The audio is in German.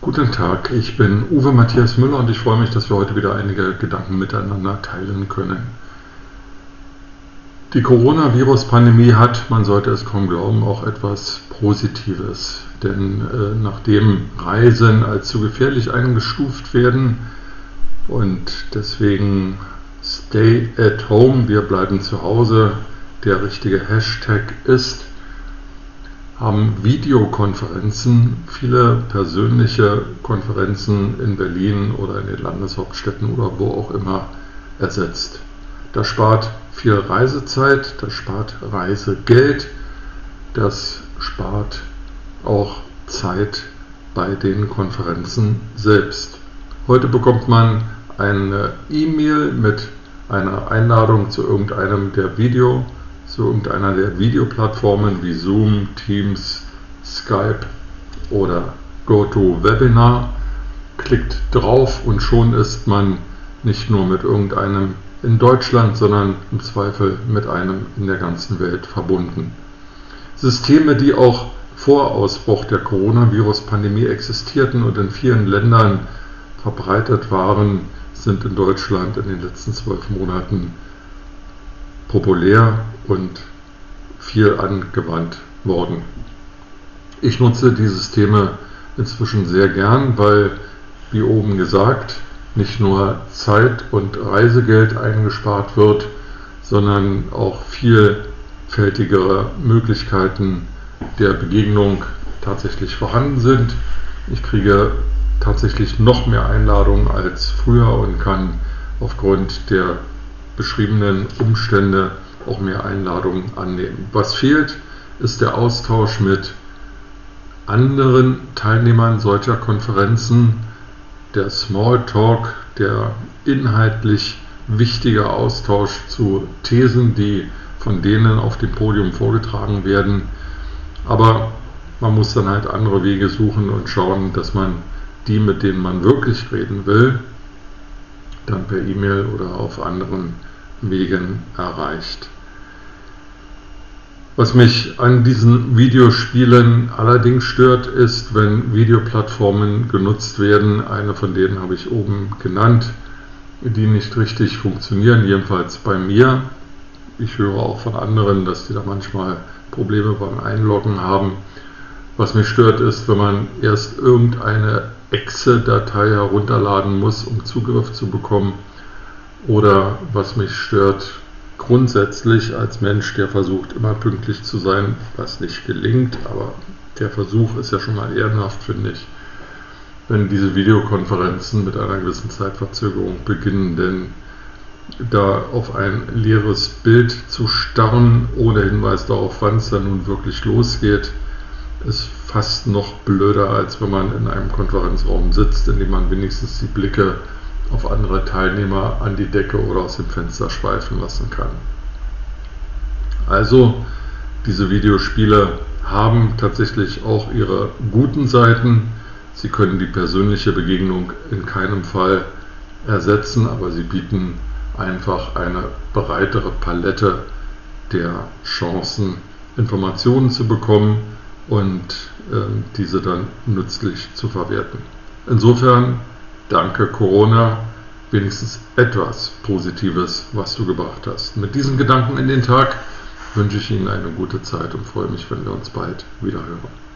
Guten Tag, ich bin Uwe Matthias Müller und ich freue mich, dass wir heute wieder einige Gedanken miteinander teilen können. Die Coronavirus-Pandemie hat, man sollte es kaum glauben, auch etwas Positives. Denn äh, nachdem Reisen als zu gefährlich eingestuft werden und deswegen Stay at Home, wir bleiben zu Hause, der richtige Hashtag ist, haben Videokonferenzen viele persönliche Konferenzen in Berlin oder in den Landeshauptstädten oder wo auch immer ersetzt. Das spart viel Reisezeit, das spart Reisegeld, das spart auch Zeit bei den Konferenzen selbst. Heute bekommt man eine E-Mail mit einer Einladung zu irgendeinem der Video zu irgendeiner der Videoplattformen wie Zoom, Teams, Skype oder GoToWebinar, klickt drauf und schon ist man nicht nur mit irgendeinem in Deutschland, sondern im Zweifel mit einem in der ganzen Welt verbunden. Systeme, die auch vor Ausbruch der Coronavirus-Pandemie existierten und in vielen Ländern verbreitet waren, sind in Deutschland in den letzten zwölf Monaten populär und viel angewandt worden. Ich nutze die Systeme inzwischen sehr gern, weil, wie oben gesagt, nicht nur Zeit und Reisegeld eingespart wird, sondern auch vielfältigere Möglichkeiten der Begegnung tatsächlich vorhanden sind. Ich kriege tatsächlich noch mehr Einladungen als früher und kann aufgrund der beschriebenen Umstände auch mehr Einladungen annehmen. Was fehlt, ist der Austausch mit anderen Teilnehmern solcher Konferenzen, der Smalltalk, der inhaltlich wichtige Austausch zu Thesen, die von denen auf dem Podium vorgetragen werden. Aber man muss dann halt andere Wege suchen und schauen, dass man die, mit denen man wirklich reden will, dann per E-Mail oder auf anderen Wegen erreicht. Was mich an diesen Videospielen allerdings stört, ist, wenn Videoplattformen genutzt werden, eine von denen habe ich oben genannt, die nicht richtig funktionieren, jedenfalls bei mir. Ich höre auch von anderen, dass die da manchmal Probleme beim Einloggen haben. Was mich stört, ist, wenn man erst irgendeine Exe-Datei herunterladen muss, um Zugriff zu bekommen oder was mich stört grundsätzlich als Mensch, der versucht immer pünktlich zu sein, was nicht gelingt, aber der Versuch ist ja schon mal ehrenhaft, finde ich, wenn diese Videokonferenzen mit einer gewissen Zeitverzögerung beginnen, denn da auf ein leeres Bild zu starren, ohne Hinweis darauf, wann es dann nun wirklich losgeht, ist fast noch blöder, als wenn man in einem Konferenzraum sitzt, in dem man wenigstens die Blicke auf andere Teilnehmer an die Decke oder aus dem Fenster schweifen lassen kann. Also diese Videospiele haben tatsächlich auch ihre guten Seiten. Sie können die persönliche Begegnung in keinem Fall ersetzen, aber sie bieten einfach eine breitere Palette der Chancen, Informationen zu bekommen und äh, diese dann nützlich zu verwerten. Insofern Danke Corona, wenigstens etwas Positives, was du gebracht hast. Mit diesen Gedanken in den Tag wünsche ich Ihnen eine gute Zeit und freue mich, wenn wir uns bald wieder hören.